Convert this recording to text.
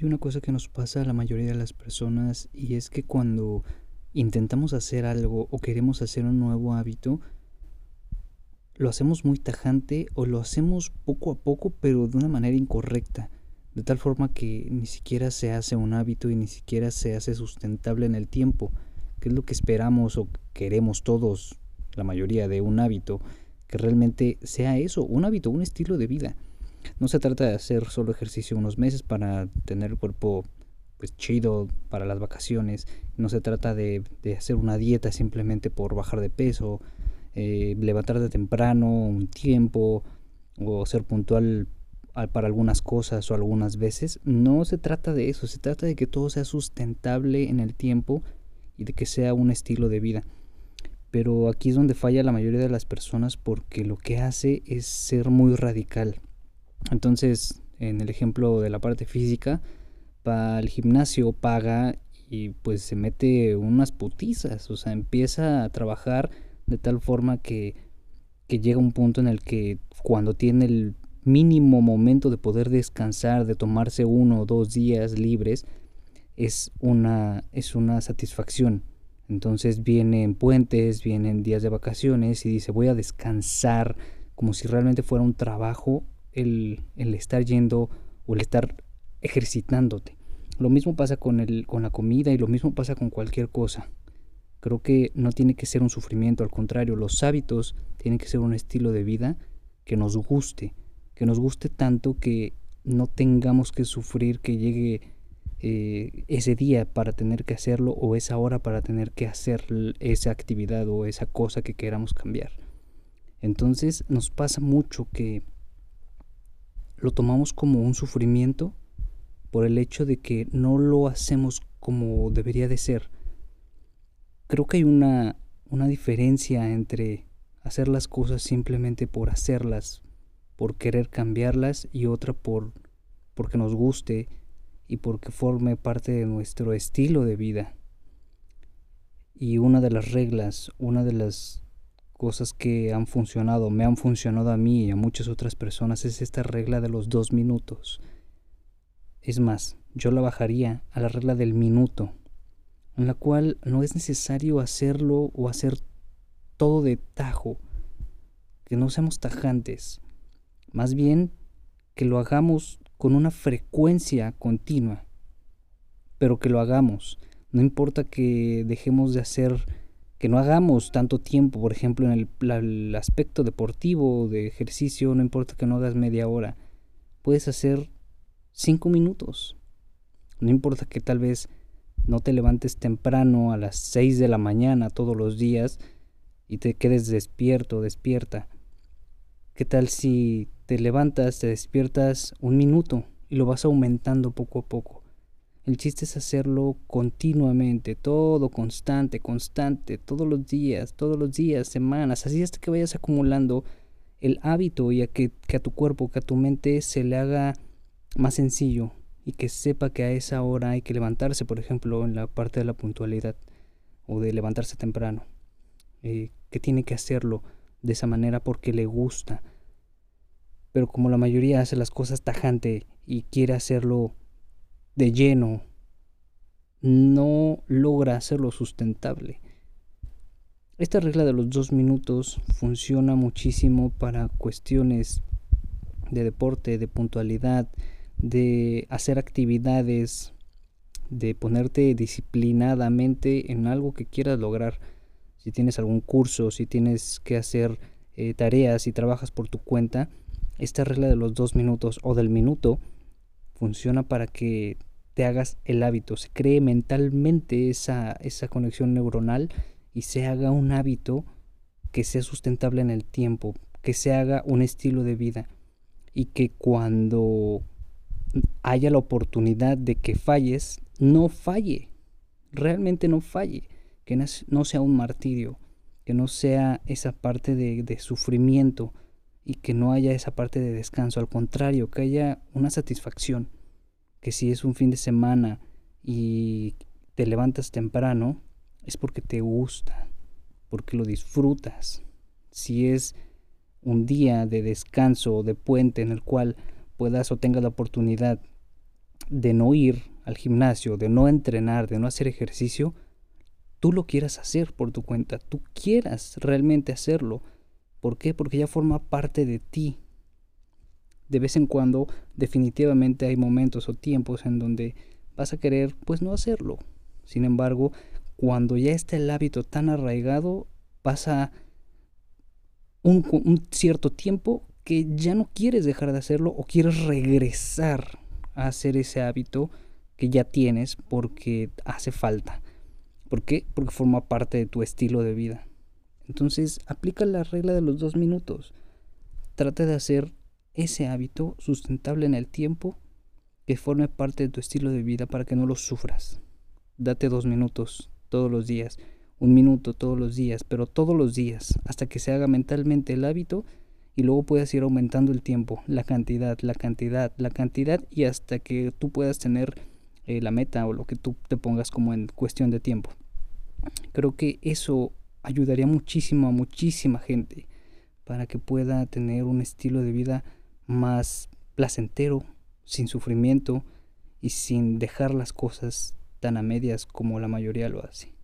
hay una cosa que nos pasa a la mayoría de las personas y es que cuando intentamos hacer algo o queremos hacer un nuevo hábito, lo hacemos muy tajante o lo hacemos poco a poco pero de una manera incorrecta, de tal forma que ni siquiera se hace un hábito y ni siquiera se hace sustentable en el tiempo, que es lo que esperamos o queremos todos, la mayoría de un hábito, que realmente sea eso, un hábito, un estilo de vida. No se trata de hacer solo ejercicio unos meses para tener el cuerpo pues chido para las vacaciones. No se trata de, hacer una dieta simplemente por bajar de peso, eh, levantarte temprano un tiempo o ser puntual para algunas cosas o algunas veces. No se trata de eso, se trata de que todo sea sustentable en el tiempo y de que sea un estilo de vida. Pero aquí es donde falla la mayoría de las personas porque lo que hace es ser muy radical. Entonces, en el ejemplo de la parte física, para el gimnasio paga y pues se mete unas putizas, o sea, empieza a trabajar de tal forma que, que llega un punto en el que cuando tiene el mínimo momento de poder descansar, de tomarse uno o dos días libres, es una, es una satisfacción. Entonces vienen puentes, vienen días de vacaciones y dice voy a descansar como si realmente fuera un trabajo el, estar yendo o el estar ejercitándote. Lo mismo pasa con, el, con la comida y lo mismo pasa con cualquier cosa. Creo que no tiene que ser un sufrimiento, al contrario, los hábitos tienen que ser un estilo de vida que nos guste, que nos guste tanto que no tengamos que sufrir que llegue eh, ese día para tener que hacerlo o esa hora para tener que hacer esa actividad o esa cosa que queramos cambiar. Entonces nos pasa mucho que lo tomamos como un sufrimiento por el hecho de que no lo hacemos como debería de ser. Creo que hay una, una diferencia entre hacer las cosas simplemente por hacerlas, por querer cambiarlas y otra por porque nos guste y porque forme parte de nuestro estilo de vida. Y una de las reglas, una de las cosas que han funcionado, me han funcionado a mí y a muchas otras personas es esta regla de los dos minutos. Es más, yo la bajaría a la regla del minuto, en la cual no es necesario hacerlo o hacer todo de tajo, que no seamos tajantes, más bien que lo hagamos con una frecuencia continua, pero que lo hagamos. No importa que dejemos de hacer que no hagamos tanto tiempo, por ejemplo, en el, aspecto deportivo, de ejercicio, no importa que no hagas media hora, puedes hacer cinco minutos. No importa que tal vez no te levantes temprano a las seis de la mañana todos los días y te quedes despierto, despierta. ¿Qué tal si te levantas, te despiertas un minuto y lo vas aumentando poco a poco? El chiste es hacerlo continuamente, todo constante, constante, todos los días, todos los días, semanas, así hasta que vayas acumulando el hábito y a que, a tu cuerpo, que a tu mente se le haga más sencillo y que sepa que a esa hora hay que levantarse, por ejemplo, en la parte de la puntualidad o de levantarse temprano, eh, que tiene que hacerlo de esa manera porque le gusta. Pero como la mayoría hace las cosas tajante y quiere hacerlo de lleno no logra hacerlo sustentable. Esta regla de los dos minutos funciona muchísimo para cuestiones de deporte, de puntualidad, de hacer actividades, de ponerte disciplinadamente en algo que quieras lograr. Si tienes algún curso, si tienes que hacer eh, tareas y trabajas por tu cuenta, esta regla de los dos minutos o del minuto funciona para que te hagas el hábito, se cree mentalmente esa, esa conexión neuronal y se haga un hábito que sea sustentable en el tiempo, que se haga un estilo de vida y que cuando haya la oportunidad de que falles, no falle, realmente no falle, que no sea un martirio, que no sea esa parte de, de sufrimiento y que no haya esa parte de descanso, al contrario, que haya una satisfacción que si es un fin de semana y te levantas temprano, es porque te gusta, porque lo disfrutas. Si es un día de descanso o de puente en el cual puedas o tengas la oportunidad de no ir al gimnasio, de no entrenar, de no hacer ejercicio, tú lo quieras hacer por tu cuenta, tú quieras realmente hacerlo. ¿Por qué? Porque ya forma parte de ti. De vez en cuando definitivamente hay momentos o tiempos en donde vas a querer pues no hacerlo. Sin embargo, cuando ya está el hábito tan arraigado, pasa un, un cierto tiempo que ya no quieres dejar de hacerlo o quieres regresar a hacer ese hábito que ya tienes porque hace falta. ¿Por qué? Porque forma parte de tu estilo de vida. Entonces, aplica la regla de los dos minutos. Trata de hacer ese hábito sustentable en el tiempo que forme parte de tu estilo de vida para que no lo sufras. Date dos minutos todos los días, un minuto todos los días, pero todos los días, hasta que se haga mentalmente el hábito y luego puedas ir aumentando el tiempo, la cantidad, la cantidad, la cantidad y hasta que tú puedas tener eh, la meta o lo que tú te pongas como en cuestión de tiempo. Creo que eso ayudaría muchísimo a muchísima gente para que pueda tener un estilo de vida más placentero, sin sufrimiento y sin dejar las cosas tan a medias como la mayoría lo hace.